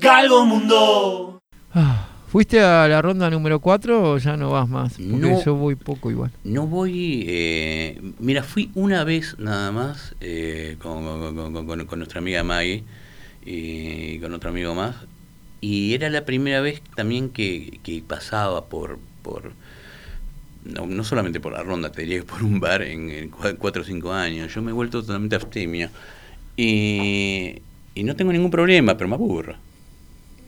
Galgo Mundo. Ah, ¿Fuiste a la ronda número 4 o ya no vas más? Porque No. yo voy poco igual. No voy. eh, mira, fui una vez nada más eh, con, con- con- con- con nuestra amiga Maggie y con otro amigo más. Y era la primera vez también que, que pasaba por. por no, no solamente por la ronda, te diría que por un bar en, en 4 o 5 años. Yo me he vuelto totalmente abstemio. Y, y no tengo ningún problema, pero me aburro.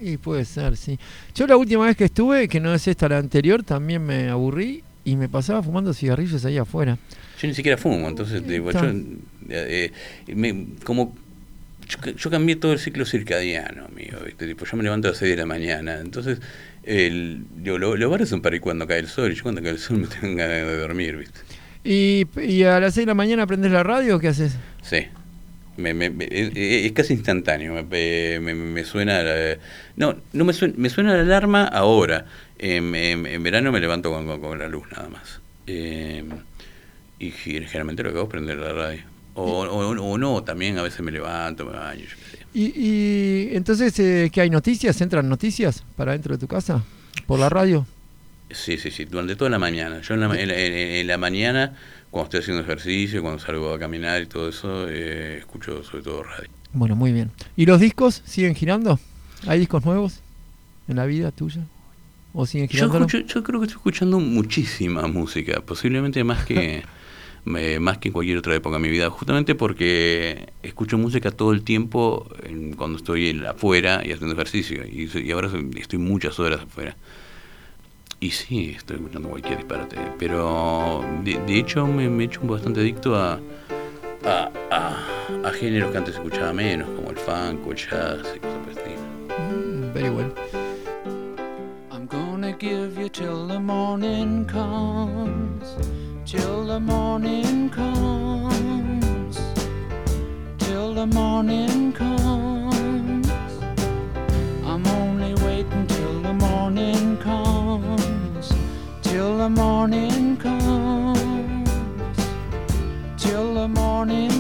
Y puede ser, sí. Yo la última vez que estuve, que no es esta la anterior, también me aburrí y me pasaba fumando cigarrillos ahí afuera. Yo ni siquiera fumo, entonces digo, yo, eh, eh, me- como yo, ca- yo cambié todo el ciclo circadiano, amigo, ¿viste? Tipo, yo me levanto a las 6 de la mañana, entonces el, digo, lo- son para ir cuando cae el sol, y yo cuando cae el sol me tengo ganas de dormir, ¿viste? Y, y a las 6 de la mañana aprendes la radio, ¿o ¿qué haces? Sí. Me, me- me- es, es casi instantáneo, me, me- suena... la- no, no me suena, me suena la alarma ahora. En, en- en verano me levanto con, con- con la luz nada más. Eh, y generalmente lo que hago es prender la radio. O, o- o no, también a veces me levanto, me baño, yo qué sé. Y, y entonces, eh, ¿qué hay noticias? ¿Entran noticias para dentro de tu casa? ¿Por la radio? Sí, sí, sí, durante toda la mañana. Yo en la, ma- en la- en- en la mañana, cuando estoy haciendo ejercicio, cuando salgo a caminar y todo eso, eh, escucho sobre todo radio. Bueno, muy bien. ¿Y los discos siguen girando? ¿Hay discos nuevos en la vida tuya? ¿O siguen Yo, girando? escucho- yo creo que estoy escuchando muchísima música, posiblemente más que eh, más que en cualquier otra época de mi vida, justamente porque escucho música todo el tiempo en- cuando estoy afuera y haciendo ejercicio, y, y ahora estoy muchas horas afuera. Y sí, estoy escuchando cualquier disparate, pero de, de hecho me, me he hecho bastante adicto a, a, a- a géneros que antes escuchaba menos, como el funk o el jazz y cosas por el estilo. Mm, very well. I'm gonna give you till the morning comes, till the morning comes, till the morning comes. Till the morning comes, till the morning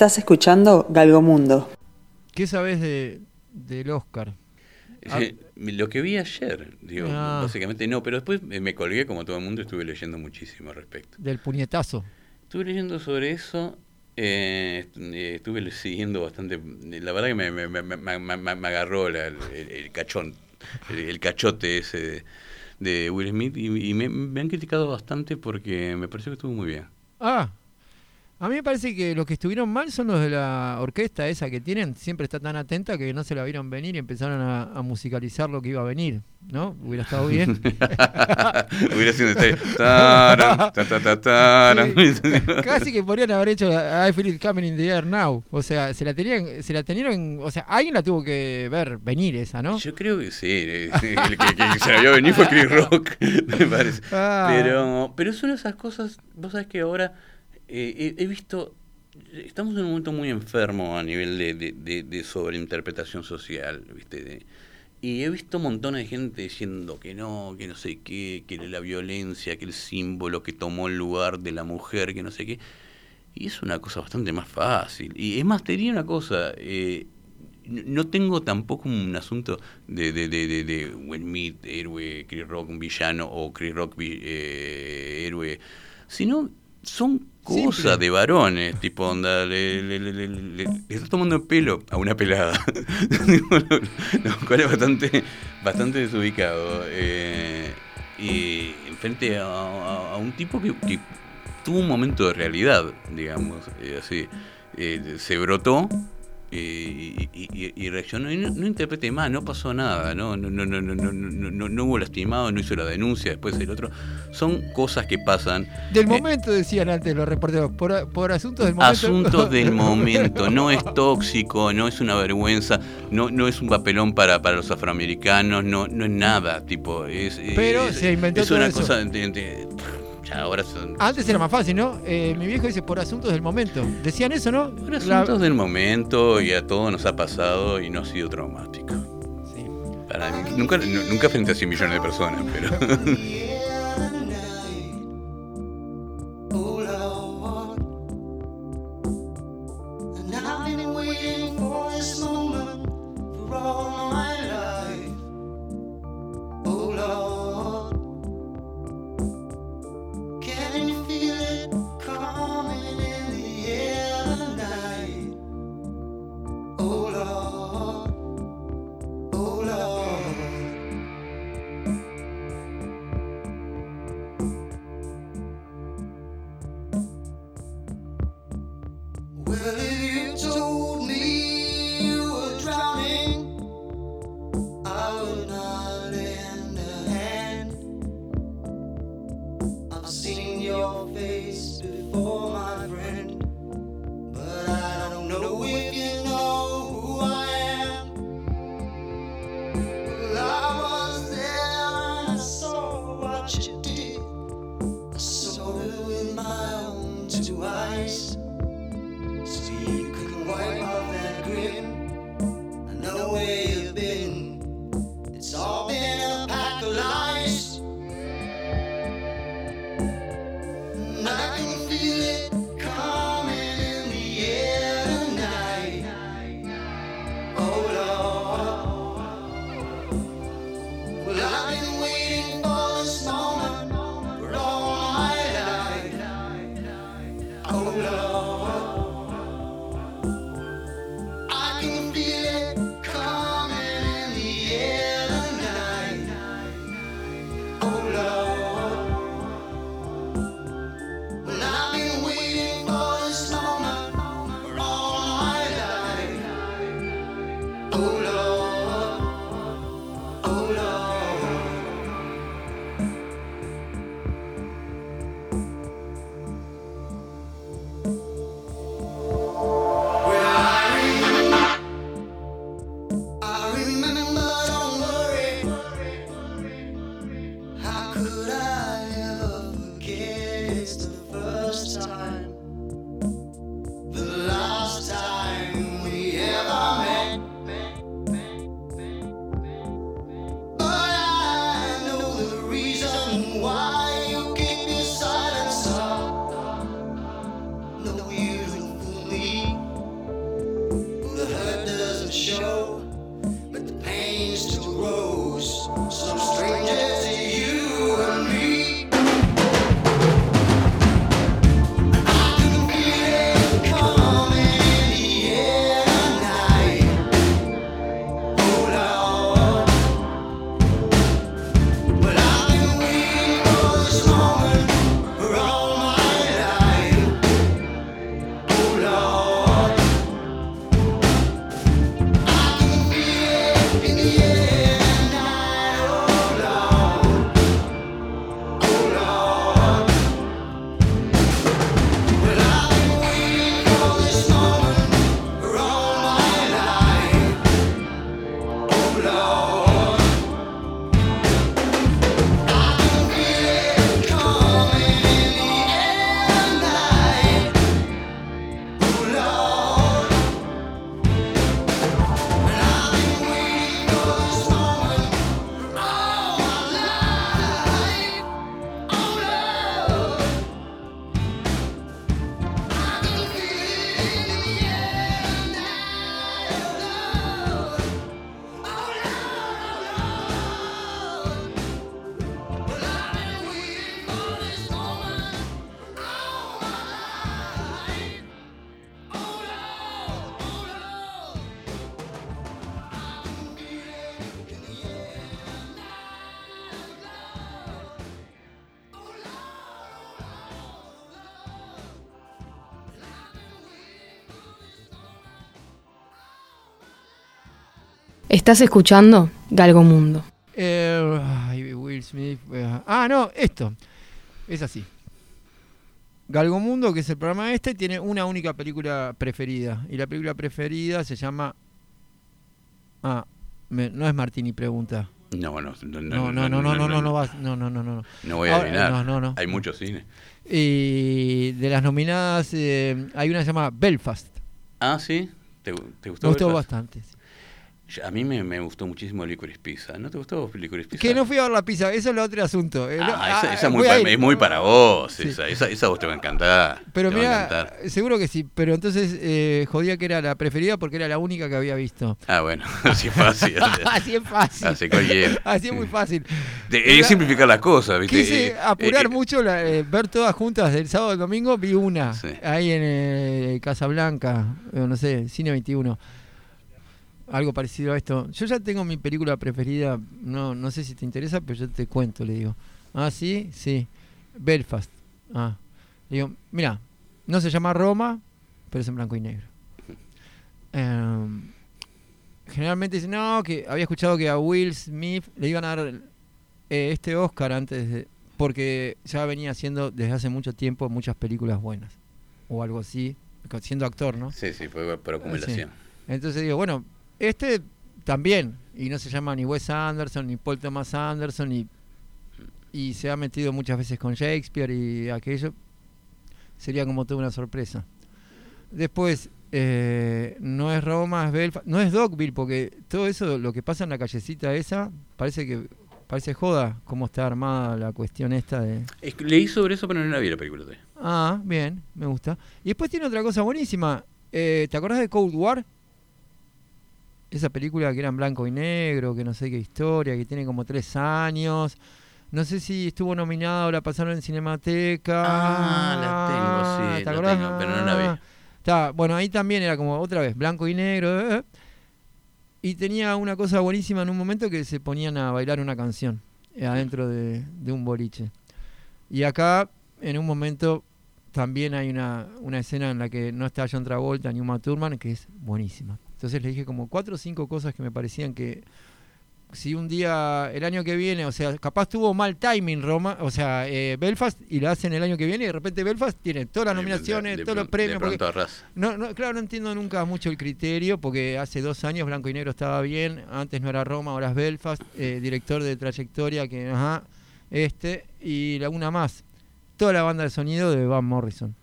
Estás escuchando Galgomundo. ¿Qué sabes de, del Oscar? Ah. Lo que vi ayer, digo, Ah. básicamente no, pero después me colgué como todo el mundo y estuve leyendo muchísimo al respecto. Del puñetazo. Estuve leyendo sobre eso, eh, eh, estuve siguiendo bastante, la verdad que me, me- me- me- me- me- me agarró la- el, el cachón, el, el cachote ese de, de Will Smith y, y me, me han criticado bastante porque me pareció que estuvo muy bien. Ah, a mí me parece que los que estuvieron mal son los de la orquesta esa que tienen. Siempre está tan atenta que no se la vieron venir y empezaron a, a musicalizar lo que iba a venir. ¿No? Hubiera estado bien. Hubiera sido este, taran, ta, ta, ta, taran. Casi que podrían haber hecho I feel it coming in the air now. O sea, se la tenían, se la tenieron, o sea, alguien la tuvo que ver venir esa, ¿no? Yo creo que sí, eh, sí, el que, que se la vio venir fue Chris Rock, me parece. Ah. Pero, pero son esas cosas, vos sabés que ahora eh, he, visto, estamos en un momento muy enfermo a nivel de, sobreinterpretación social, ¿viste? Y he visto montones de gente diciendo que no, que no sé qué, que la violencia, que el símbolo que tomó el lugar de la mujer, que no sé qué. Y es una cosa bastante más fácil. Y es más, te una cosa, eh, no tengo tampoco un asunto de, de, de, de, héroe, Chris Rock, un villano, o Chris Rock, eh, héroe, sino son cosas Simple. de varones, tipo onda, le, le, le, le- le- le está tomando el pelo a una pelada, lo, cual es bastante, bastante desubicado. eh, y enfrente a, a- a un tipo que, que tuvo un momento de realidad, digamos, eh, así, eh, se brotó y, y- y reaccionó y no, no interprete más, no pasó nada, no, no, no, no, no, no, no, no, hubo lastimado, no hizo la denuncia después el otro. Son cosas que pasan. Del Eh, momento, decían antes los reporteros, por, por asuntos del momento. Asuntos del momento, no es tóxico, no es una vergüenza, no, no es un papelón para, para los afroamericanos, no, no es nada, tipo, es, Pero es, se inventó es todo una eso. cosa de- de- ya ahora son Antes era más fácil, ¿no? Eh, mi viejo dice por asuntos del momento. Decían eso, ¿no? La- asuntos del momento y a todos nos ha pasado y no ha sido traumático. Sí. Para nunca, nu- nunca frente a 100 millones de personas, pero Estás escuchando Galgo Mundo. Eh, ay, Will Smith. eh, ah, no, esto. Es así. Galgomundo, que es el programa este, tiene una única película preferida. Y la película preferida se llama. Ah, me- no es Martini pregunta. No, no, No, no, no, no, no, no, no, no, vas- no, no, no, no. No voy a Ahora, adivinar. no, no, no. Hay mucho cine. Y de las nominadas, eh, hay una que se llama Belfast. Ah, sí. ¿Te, te gustó? Me gustó Belfast? bastante. Ya, A mí me, me gustó muchísimo Licorice Pizza. ¿No te gustó Licorice Pizza? Que no fui a ver la pizza, eso es el otro asunto. Eh, no- Ah, esa, ah, muy a pa- ir. es muy para vos. Sí. Esa, esa, esa vos te va a encantar. Pero mira, seguro que sí. Pero entonces eh, jodía que era la preferida porque era la única que había visto. Ah, bueno, así es fácil. Así es fácil. Así es muy fácil. Es simplificar las cosas, ¿viste? Quise Eh, apurar eh, mucho, la- eh, ver todas juntas del sábado al domingo. Vi una Sí. ahí en Casablanca, no sé, Cine 21. Algo parecido a esto. Yo ya tengo mi película preferida. No, no sé si te interesa, pero yo te cuento, le digo. Ah, sí, sí. Belfast. Ah. Le digo, mira, no se llama Roma, pero es en blanco y negro. Em, generalmente dicen, no, que había escuchado que a Will Smith le iban a dar eh, este Oscar antes de. Porque ya venía haciendo desde hace mucho tiempo muchas películas buenas. O algo así, siendo actor, ¿no? Sí, sí, fue por acumulación. Entonces digo, bueno, este también. Y no se llama ni Wes Anderson, ni Paul Thomas Anderson, ni. Y se ha metido muchas veces con Shakespeare y aquello. Sería como toda una sorpresa. Después, eh, no es Roma, es Belfast. No es Dogville, porque todo eso, lo que pasa en la callecita esa, parece que. Parece joda cómo está armada la cuestión esta de. Es que leí sobre eso, pero no la vi la película todavía. Ah, bien, me gusta. Y después tiene otra cosa buenísima. Eh, ¿Te acordás de Cold War? Esa película que era en blanco y negro, que no sé qué historia, que tiene como tres años. No sé si estuvo nominada o la pasaron en Cinemateca. Ah, la tengo, sí, ¿te la acordás? tengo, pero no la vi. Ah, Está, bueno, ahí también era como otra vez, blanco y negro. eh, eh. Y tenía una cosa buenísima en un momento que se ponían a bailar una canción eh, adentro de, de un boliche. Y acá, en un momento, también hay una, una escena en la que no está John Travolta ni Uma Thurman, que es buenísima. Entonces le dije como cuatro o cinco cosas que me parecían que si un día, el año que viene, o sea, capaz tuvo mal timing Roma, o sea, eh, Belfast, y la hacen el año que viene, y de repente Belfast tiene todas las nominaciones, de- de todos los premios. Porque- no, no, claro, no entiendo nunca mucho el criterio, porque hace dos años Blanco y Negro estaba bien, antes no era Roma, ahora es Belfast, eh, director de trayectoria que, ajá, este, y la una más. Toda la banda de sonido de Van Morrison.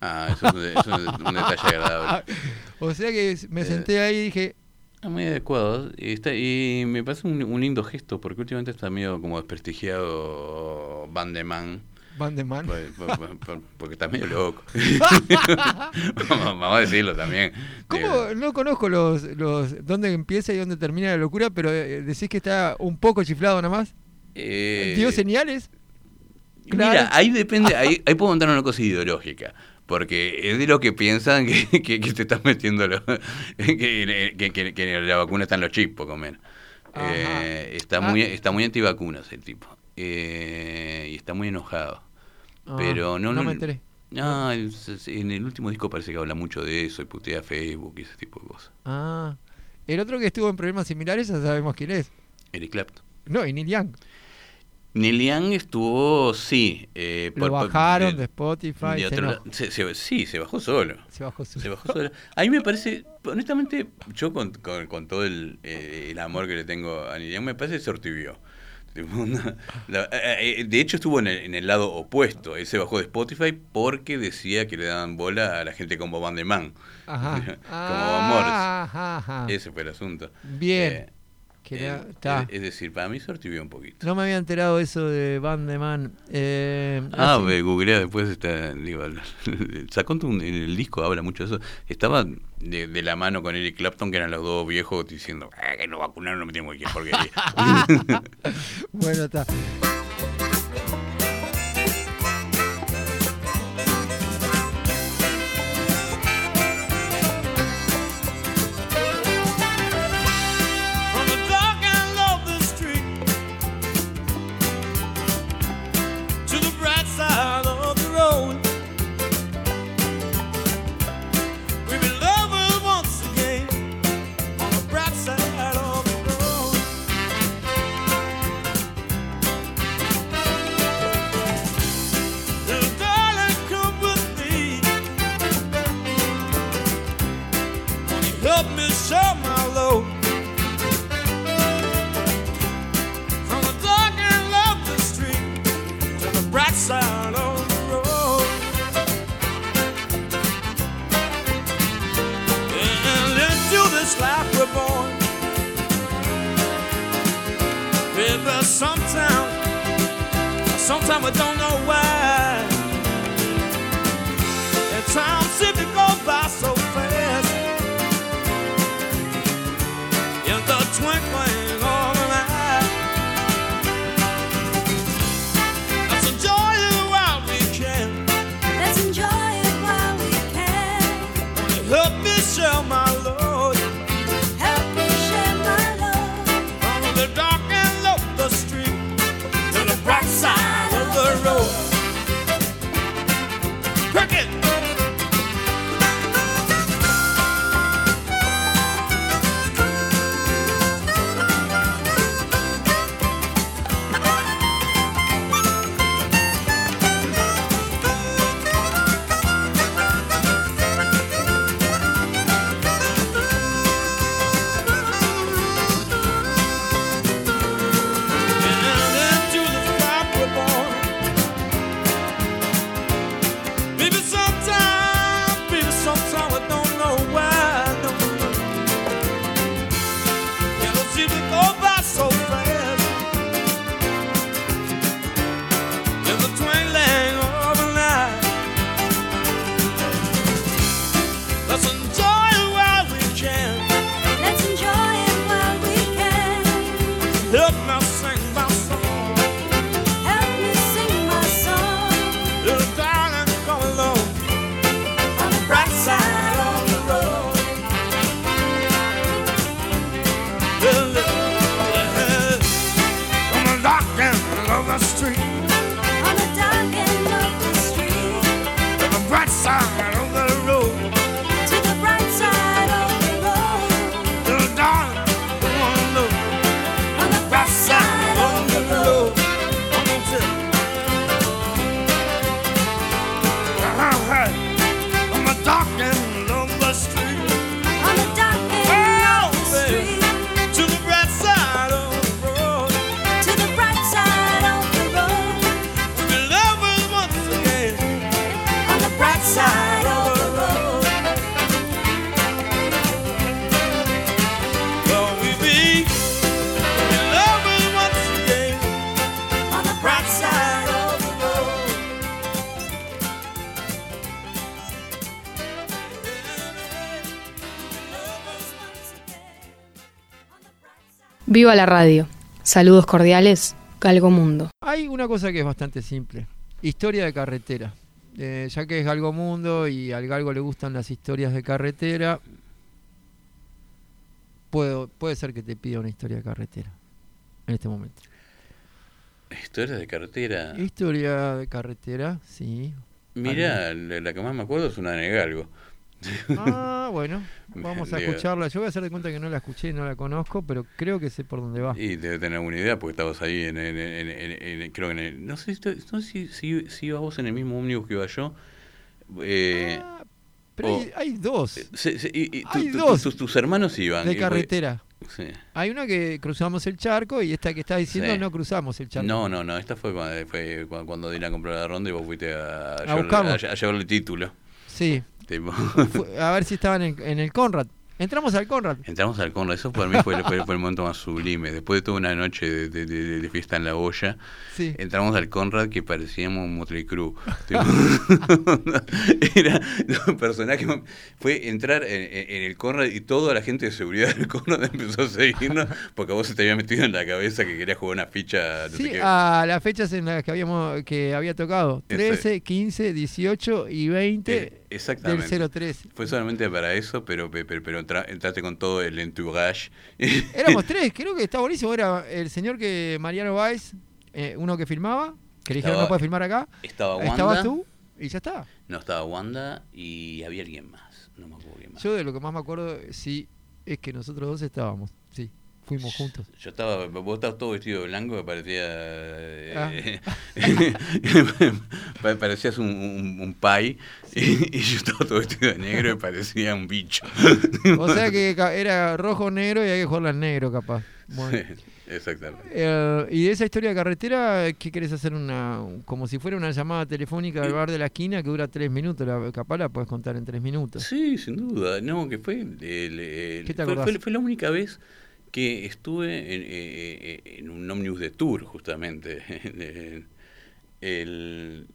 Ah, eso es un, de- eso es un detalle agradable. O sea que me Eh. senté ahí y dije, Es muy adecuado. Y, está, y me parece un, un lindo gesto, porque últimamente está medio como desprestigiado Van de Man. Van de Man. por- por- por- por- porque está medio loco. vamos, a decirlo también. ¿Cómo? Digo, No conozco los, los dónde empieza y dónde termina la locura, pero eh, decís que está un poco chiflado nada más. eh, ¿Dio señales? Mira, ahí depende, ahí, ahí puedo montar una cosa ideológica. Porque es de lo que piensan que, que, que te estás metiendo, lo- que, que, la vacuna están los chips, poco menos. Eh, está, Ah. muy, está muy antivacunas el tipo. Eh, y está muy enojado. Ah, Pero no, no no- me enteré. No, en el último disco parece que habla mucho de eso y putea Facebook y ese tipo de cosas. Ah, el otro que estuvo en problemas similares ya sabemos quién es. Eric Clapton. No, y Neil Young. Neil Young estuvo, sí. eh, Lo por- bajaron de- de Spotify. de se, otro. Se- se- sí, se bajó solo. Se bajó su. Se bajó solo. A mí me parece, honestamente, yo con, con- con todo el, eh, el amor que le tengo a Neil Young, me parece que se la- eh, eh, de hecho, estuvo en el, en el lado opuesto. Él se bajó de Spotify porque decía que le daban bola a la gente como Van de Man. Ajá. como Van Morrison. Ajá, ajá. Ese fue el asunto. Bien. Eh, Que eh, era- está. es, decir, para mí se ortivió un poquito. No me había enterado eso de Van de Man. Eh, Ah, ve, googlea después, está, digo, sacó un, en el disco, habla mucho de eso. Estaba de, de la mano con Eric Clapton, que eran los dos viejos, diciendo, "Ah, que no vacunaron, no me tengo que ir porquería. Bueno, está. help me sell my load. From the dark and lovely street to the bright side of the road. And into this life we're born. But sometimes, sometimes I don't know why. At times it Viva la radio. Saludos cordiales, Galgo Mundo. Hay una cosa que es bastante simple. Historia de carretera. Eh, ya que es Galgo Mundo y al Galgo le gustan las historias de carretera, puedo, puede ser que te pida una historia de carretera en este momento. Historia de carretera. Historia de carretera, sí. Mira, la la que más me acuerdo es una de Galgo. Ah, bueno, vamos a escucharla. Yo voy a hacer de cuenta que no la escuché, no la conozco, pero creo que sé por dónde va. Y debe tener alguna idea porque estabas ahí en, en- en- en- creo que en el, no sé, no sé si, si, si ibas vos en el mismo ómnibus que iba yo. Eh, Ah, pero hay, oh. hay dos se- y- y hay tu- dos tus, tus hermanos iban. de y carretera. sí. Hay una que cruzamos el charco y esta que estás diciendo Sí. no cruzamos el charco. No, no, no, esta fue cuando, fue cu- cuando Dylan compró la ronda y vos fuiste a, buscarlo. a, a llevarle el título. Sí, a ver si estaban en, en el Conrad. Entramos al Conrad. Entramos al Conrad, eso para mí fue, fue- fue el momento más sublime. Después de toda una noche de, de- de- de fiesta en la olla, Sí. entramos al Conrad que parecíamos un Motley Crue. Era un personaje. Fue entrar en, el Conrad y toda la gente de seguridad del Conrad empezó a seguirnos porque a vos se te había metido en la cabeza que querías jugar una ficha. No Sí, sé qué. a las fechas en las que habíamos que había tocado. Ese. 13, 15, 18 y 20 Eh, exactamente. del 03. Fue solamente para eso, pero, pe- pero, pero entra- entraste con todo el entourage. Éramos tres, creo que está buenísimo. Era el señor que Mariano Báez, eh, uno que filmaba, que le dijeron no puede filmar acá. Estaba Wanda. Estabas tú y ya está. No, estaba Wanda y había alguien más. No me acuerdo quién más. Yo de lo que más me acuerdo, sí, es que nosotros dos estábamos. Sí, fuimos juntos. Yo estaba, vos estabas todo vestido de blanco, me parecía. Ah. eh, pa- parecías un, un, y, y yo estaba todo vestido de negro y parecía un bicho. O sea que era rojo negro y hay que jugarla en negro, capaz. Bueno. Exactamente. Eh, y de esa historia de carretera, ¿qué querés hacer? una Como si fuera una llamada telefónica del bar de la esquina que dura tres minutos. La, capaz la puedes contar en tres minutos. Sí, sin duda. No, que fue. el- el- ¿Qué te fue, fue- fue la única vez que estuve en, eh, eh, en un ómnibus de tour, justamente. En- el,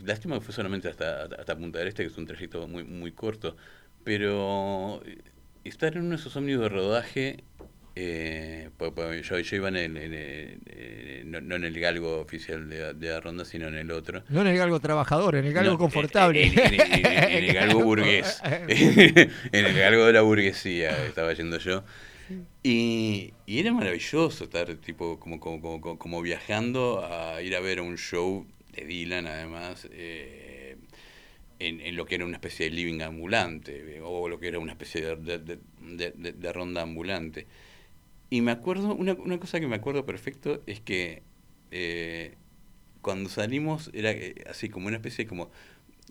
lástima que fue solamente hasta, hasta Punta del Este, que es un trayecto muy, muy corto, pero estar en uno de esos ómnibus de rodaje, eh, pues, pues, yo, yo iba en el, en el- eh, no, no en el galgo oficial de, de la ronda, sino en el otro. No en el galgo trabajador, en el galgo No, confortable. En, en- en- en el galgo burgués. en el galgo de la burguesía estaba yendo yo. Y, y era maravilloso estar tipo como, como, como, como- viajando a ir a ver un show de Dylan además eh, en, en lo que era una especie de living ambulante o lo que era una especie de, de- de- de- ronda ambulante. Y me acuerdo, una, una cosa que me acuerdo perfecto es que eh, cuando salimos era eh, así como una especie como,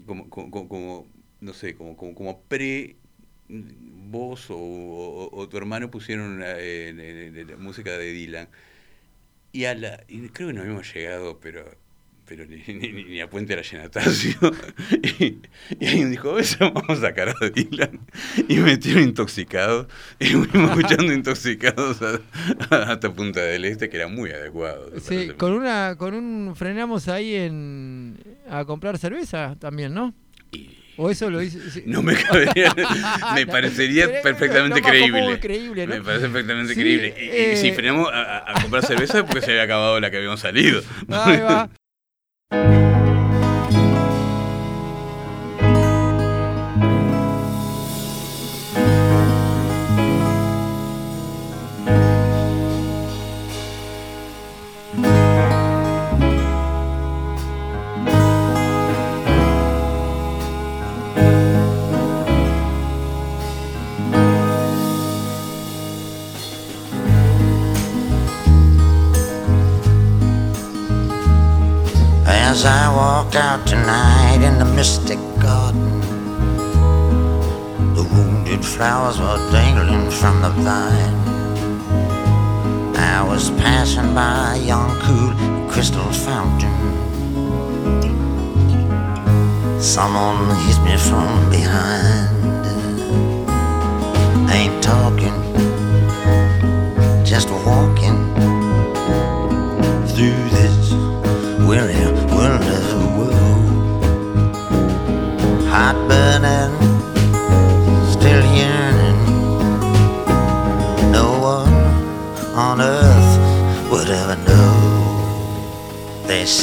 como, como- como, no sé, como, como, como pre vos o, o- o tu hermano pusieron una, eh, música de Dylan y a la y creo que no habíamos llegado pero pero ni, ni, ni- a Puente de la Llenatacio y, y alguien dijo "A veces vamos a sacar a Dylan y me metieron intoxicados y fuimos escuchando intoxicados a- a- hasta Punta del Este que era muy adecuado Sí, con una, con un frenamos ahí en a comprar cerveza también, ¿no? Y- O eso lo hice. sí. No me cabería, me parecería perfectamente creíble. creíble, ¿no? Me parece perfectamente Sí, creíble. Y, y si eh, frenamos a, comprar cerveza porque se había acabado la que habíamos salido. Ahí va. mystic garden, the wounded flowers were dangling from the vine. I was passing by a young, cool crystal fountain. Someone hit me from behind. Ain't talking, just walking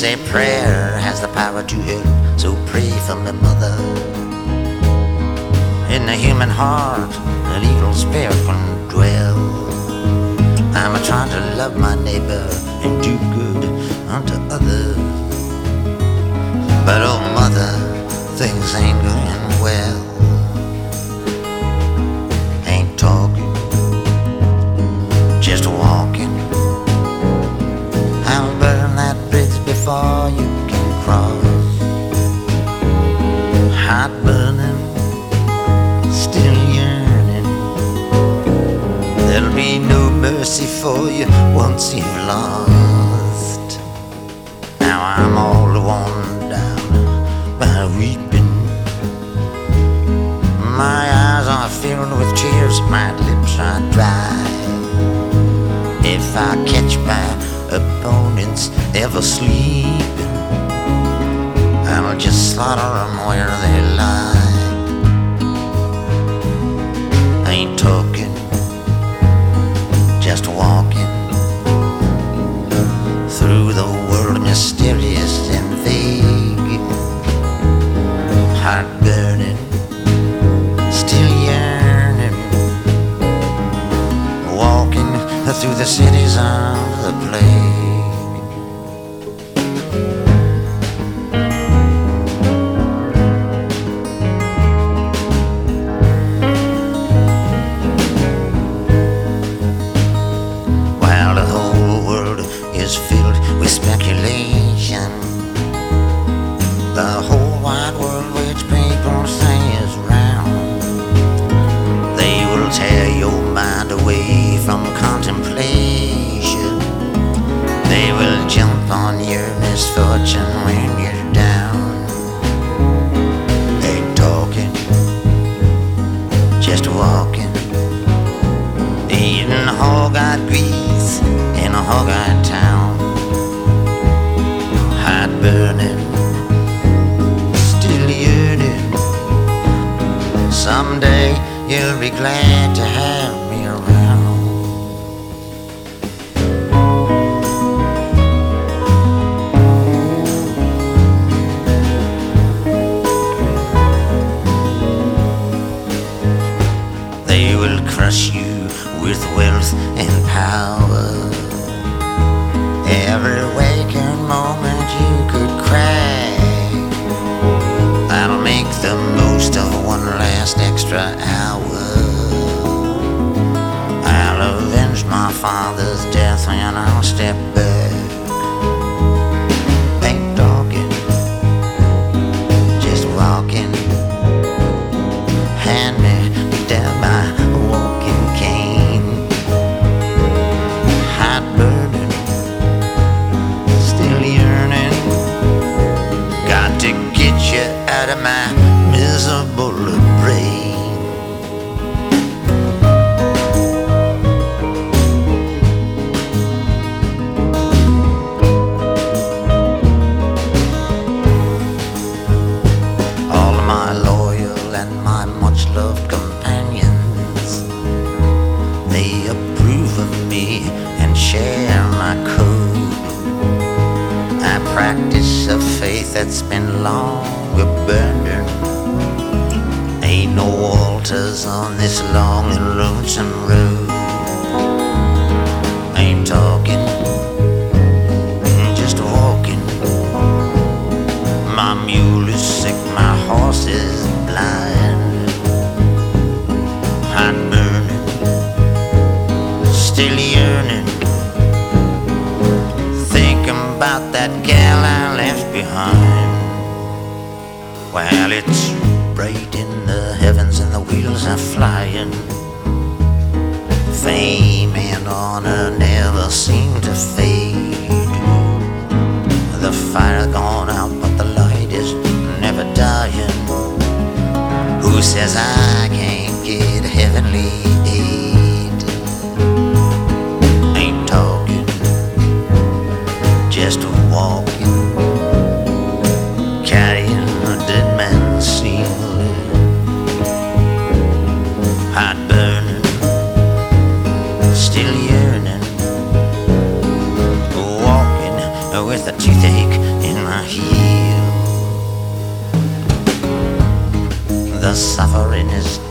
say prayer has the power to heal, so pray for my mother. In the human heart, an evil spirit can dwell. I'm a trying to love my neighbor and do good unto others. But oh, mother, things ain't going well. Mercy for you once you've lost. Now I'm all worn down by weeping. My eyes are filled with tears, my lips are dry. If I catch my opponents ever sleeping, I'll just slaughter them where they lie. Mysterious and vague. Heart burning, still yearning. Walking through the cities of the plague. the most of one last extra hour. I'll avenge my father's death when I step back. turning. Thinking about that gal I left behind. Well, it's bright in the heavens and the wheels are flying. Fame and honor never seem to fade. The fire's gone out, but the light is never dying. Who says I can't get heavenly?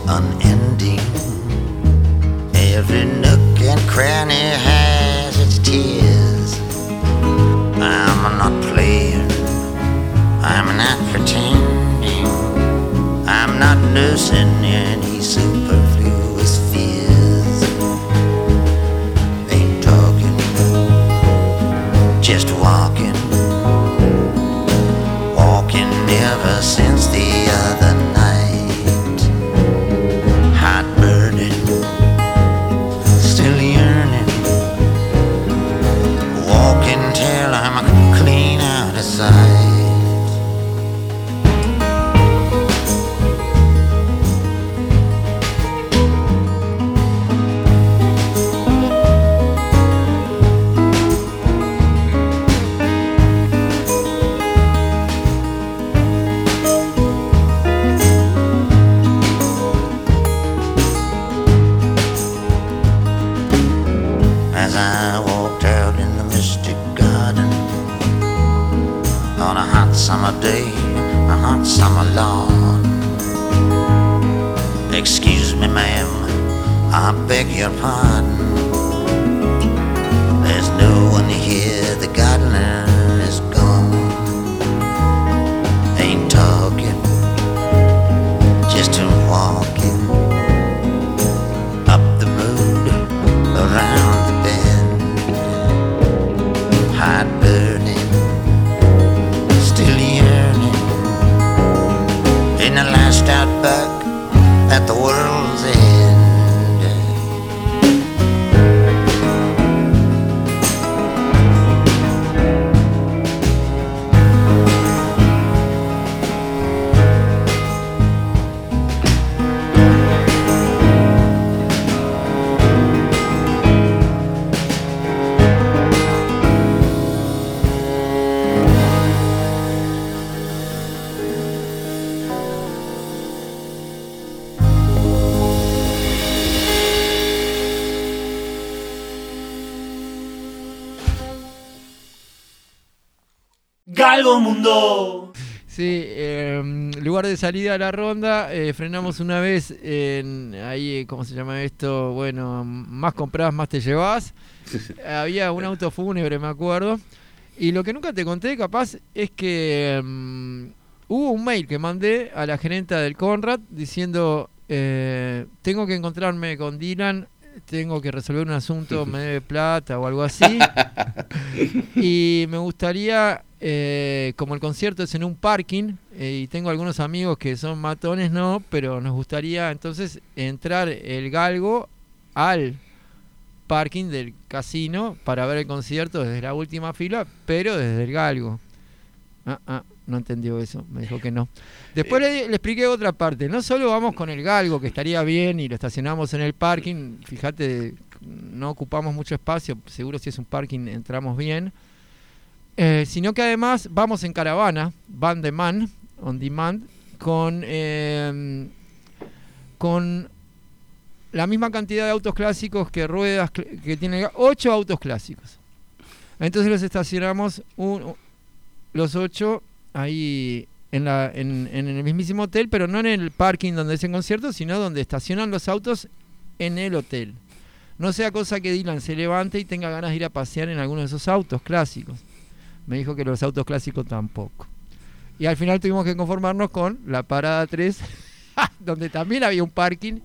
unending. Every nook and cranny has its tears. I'm not playing, I'm not pretending, I'm not nursing any superfluous fears. Ain't talking, just walking, walking ever since the other night. side. Galgo Mundo. Sí, eh, lugar de salida a la ronda, eh, frenamos una vez en ahí, eh, ¿cómo se llama esto? Bueno, más compras, más te llevas. Había un auto fúnebre, me acuerdo. Y lo que nunca te conté, capaz, es que mm, hubo un mail que mandé a la gerenta del Conrad diciendo, eh, tengo que encontrarme con Dylan, tengo que resolver un asunto, me debe plata o algo así. y me gustaría, eh, como el concierto es en un parking, eh, y tengo algunos amigos que son matones, no, pero nos gustaría entonces entrar el galgo al parking del casino para ver el concierto desde la última fila, pero desde el galgo. Ah, ah, no entendió eso, me dijo que no. Después le, le expliqué otra parte, no solo vamos con el galgo, que estaría bien, y lo estacionamos en el parking, fíjate, no ocupamos mucho espacio, seguro si es un parking entramos bien, eh, sino que además vamos en caravana, van demand, on demand, con, eh, con la misma cantidad de autos clásicos que ruedas que tiene ocho autos clásicos. Entonces los estacionamos los ocho ahí en, la, en el mismísimo hotel, pero no en el parking donde es el concierto, sino donde estacionan los autos en el hotel. No sea cosa que Dylan se levante y tenga ganas de ir a pasear en alguno de esos autos clásicos. Me dijo que los autos clásicos tampoco. Y al final tuvimos que conformarnos con la parada 3, donde también había un parking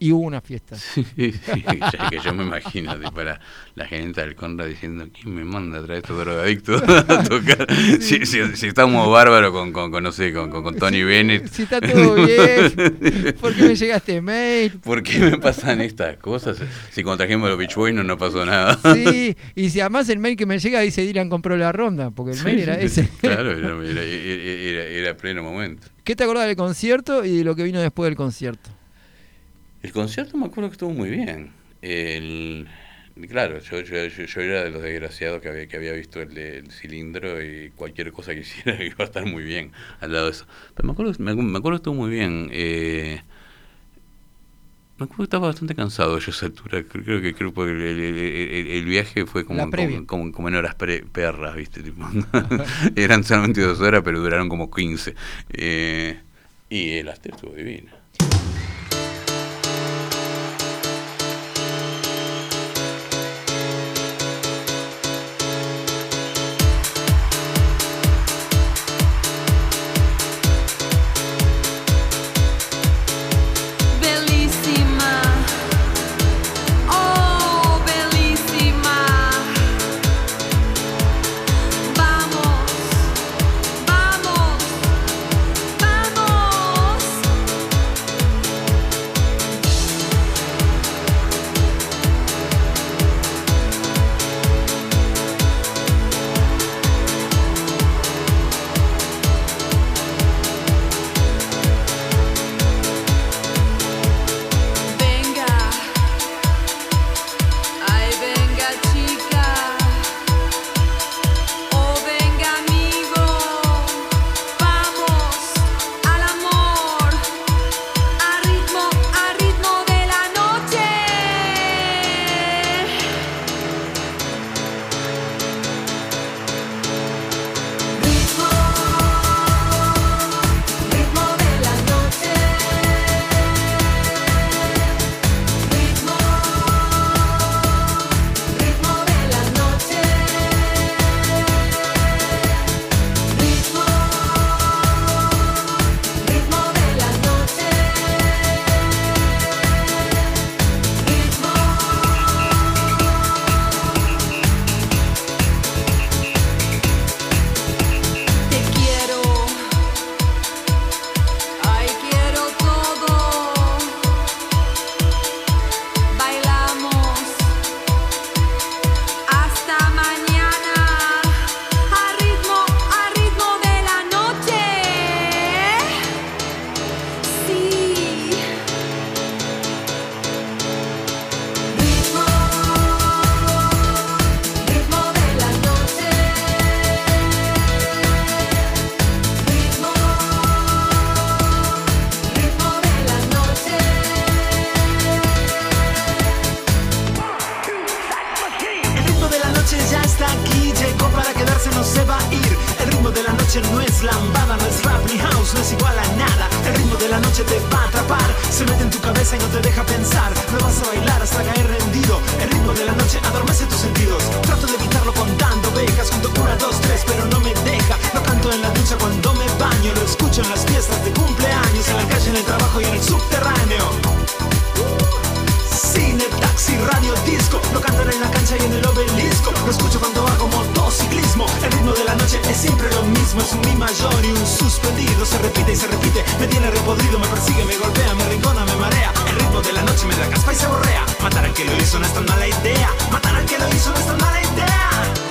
y hubo una fiesta. Sí, sí, ya que yo me imagino tipo, la, la gerente del Conrad diciendo ¿quién me manda a traer estos drogadictos a tocar? Si, si, si estamos bárbaros con, con, con, no sé, con, con, Tony Bennett. Si está todo bien, ¿por qué me llega este mail? ¿Por qué me pasan estas cosas? Si contrajimos los Beach Boys no pasó nada. Sí, y si además el mail que me llega dice Dylan compró la ronda, porque el mail era ese. Claro, era, era, era, era pleno momento. ¿Qué te acordás del concierto y de lo que vino después del concierto? El concierto me acuerdo que estuvo muy bien. El, claro, yo, yo, yo, yo era de los desgraciados que había, que había visto el, cilindro y cualquier cosa que hiciera iba a estar muy bien al lado de eso. Pero me acuerdo, me, me acuerdo que estuvo muy bien. Eh, me acuerdo que estaba bastante cansado yo a esa altura. Creo, creo que creo que el, el- el- viaje fue como, como, como en horas pre- perras, ¿viste? Tipo, eran solamente dos horas, pero duraron como 15. Eh, y el after estuvo divino. Noche no es lambada, no es rap ni house, no es igual a nada. El ritmo de la noche te va a atrapar, se mete en tu cabeza y no te deja pensar. No vas a bailar hasta caer rendido. El ritmo de la noche adormece tus sentidos. Trato de evitarlo contando becas, junto una, dos, tres, pero no me deja. Lo canto en la ducha cuando me baño, lo escucho en las fiestas de cumpleaños, en la calle, en el trabajo y en el subterráneo. Taxi, radio, disco. Lo cantan en la cancha y en el obelisco. Lo escucho cuando hago motociclismo. El ritmo de la noche es siempre lo mismo. Es un mi mayor y un suspendido. Se repite y se repite. Me tiene repodrido, me persigue, me golpea Me rincona, me marea. El ritmo de la noche me da caspa y se borrea. Matar al que lo hizo no es tan mala idea. Matar al que lo hizo no es tan mala idea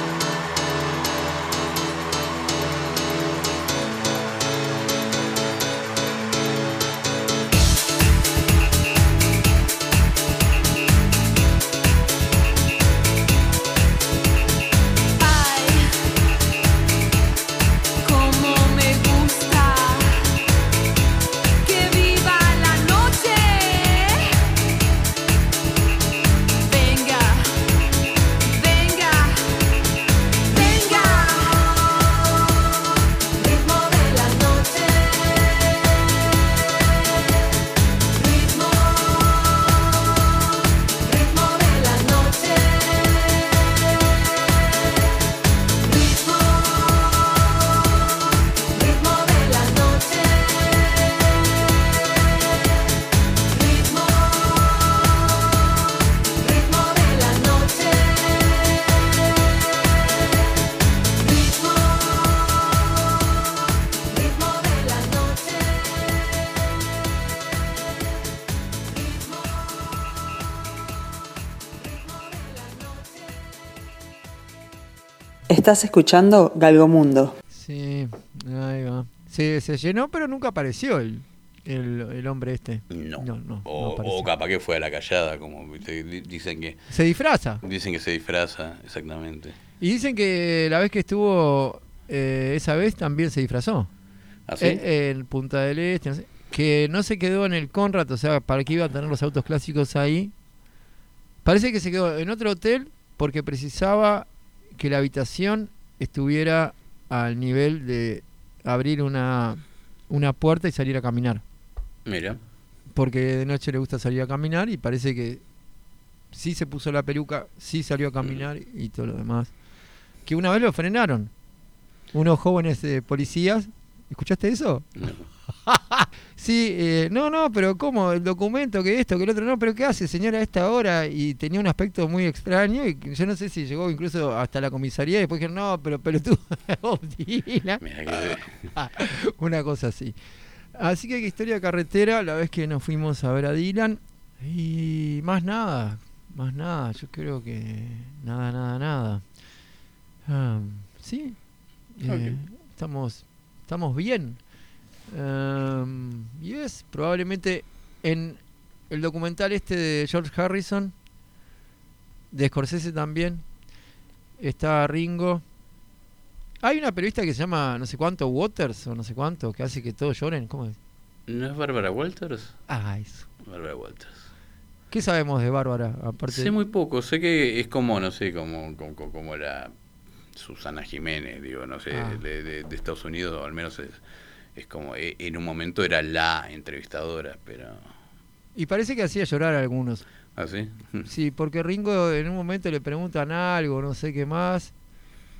Estás escuchando Galgomundo. Sí, ahí va. Se, se llenó, pero nunca apareció el, el, el hombre este. No. No, no, no o, apareció. o capaz que fue a la callada, como dicen que Se disfraza. dicen que se disfraza, exactamente. Y dicen que la vez que estuvo eh, esa vez también se disfrazó. ¿Así? Eh, en Punta del Este, no sé, que no se quedó en el Conrad, o sea, para que iba a tener los autos clásicos ahí. Parece que se quedó en otro hotel porque precisaba que la habitación estuviera al nivel de abrir una, una puerta y salir a caminar. Mira. Porque de noche le gusta salir a caminar y parece que sí se puso la peluca, sí salió a caminar y todo lo demás. Que una vez lo frenaron. Unos jóvenes eh, policías. ¿Escuchaste eso? No. Sí, eh, no, no, pero ¿cómo? El documento, que esto, que el otro, no, pero ¿qué hace, señora, a esta hora? Y tenía un aspecto muy extraño y yo no sé si llegó incluso hasta la comisaría y después dijeron, no, pero pelotudo, Bob Dylan". Mira que Una cosa así. Así que historia carretera, la vez que nos fuimos a ver a Dylan. Y más nada, más nada. Yo creo que nada, nada, nada. Ah, sí, eh, estamos, estamos bien. Um, y es probablemente en el documental este de George Harrison, de Scorsese también, está Ringo. Hay una periodista que se llama no sé cuánto Waters o no sé cuánto que hace que todos lloren. ¿Cómo es? ¿No es Bárbara Walters? Ah, eso. Bárbara Walters. ¿Qué sabemos de Bárbara? Aparte Sé muy poco, sé que es como, no sé, como, como, como- como la Susana Jiménez, digo, no sé, Ah. de, de- de Estados Unidos, o al menos es, es como, e- en un momento era la entrevistadora, pero... Y parece que hacía llorar a algunos. ¿Así? Sí, porque Ringo en un momento le preguntan algo, no sé qué más.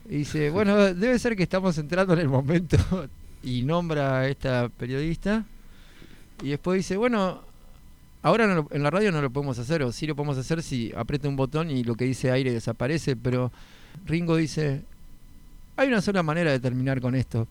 Y dice, bueno, debe ser que estamos entrando en el momento. Y nombra a esta periodista. Y después dice, bueno, ahora no lo- en la radio no lo podemos hacer, o sí lo podemos hacer si aprieta un botón y lo que dice aire desaparece, pero Ringo dice, hay una sola manera de terminar con esto.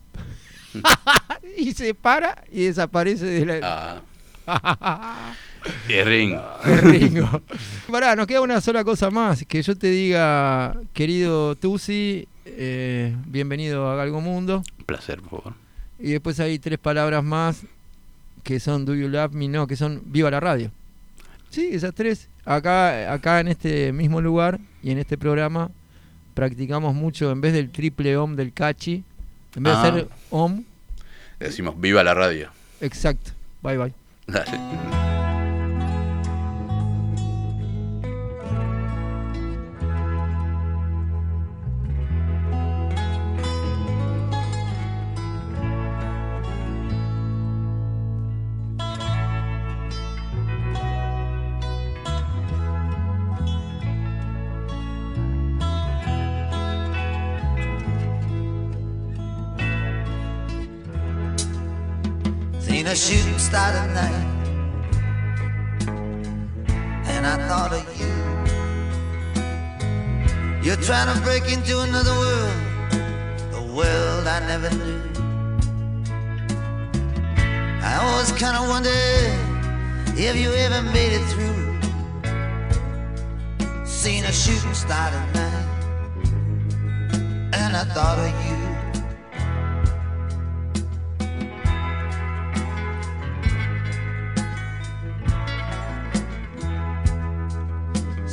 y se para y desaparece de la... Ah. Ringo. Ringo. Pará, nos queda una sola cosa más. Que yo te diga, querido Tusi, eh, bienvenido a Galgo Mundo. Un placer, por favor. Y después hay tres palabras más que son Do You Love Me? No, que son Viva la Radio. Sí, esas tres. Acá, acá en este mismo lugar y en este programa practicamos mucho, en vez del triple om del cachi, en vez Ah. de hacer om, Decimos, viva la radio. exacto. Bye bye. Dale. A shooting star tonight, and I thought of you. You're trying to break into another world, a world I never knew. I always kind of wondered if you ever made it through. Seen a shooting star tonight, and I thought of you.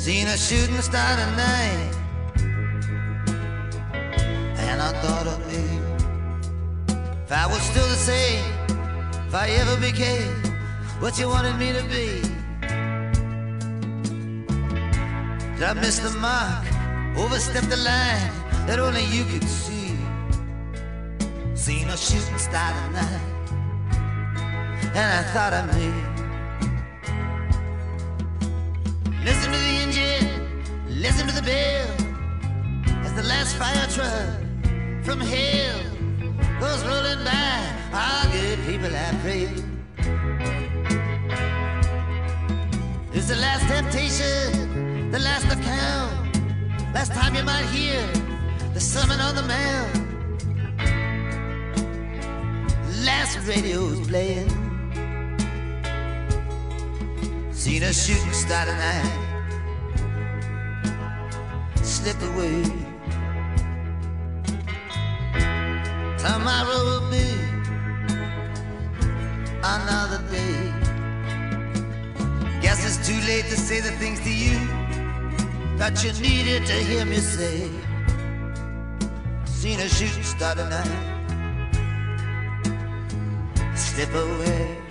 Seen a shooting star tonight, and I thought of me. If I was still the same, if I ever became what you wanted me to be. Did I miss the mark, overstep the line that only you could see? Seen a shooting star tonight, and I thought of me. Listen to the engine, listen to the bell, as the last fire truck from hell goes rolling by. Our good people, I pray. It's the last temptation, the last account. Last time you might hear the sermon on the mount. Last radio's playing. Seen a shooting star tonight slip away. Tomorrow will be another day. Guess it's too late to say the things to you that you needed to hear me say. Seen a shooting star tonight slip away.